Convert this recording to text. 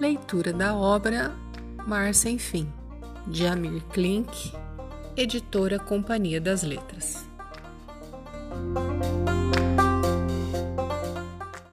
Leitura da obra Mar Sem Fim, de Amir Klink, editora Companhia das Letras.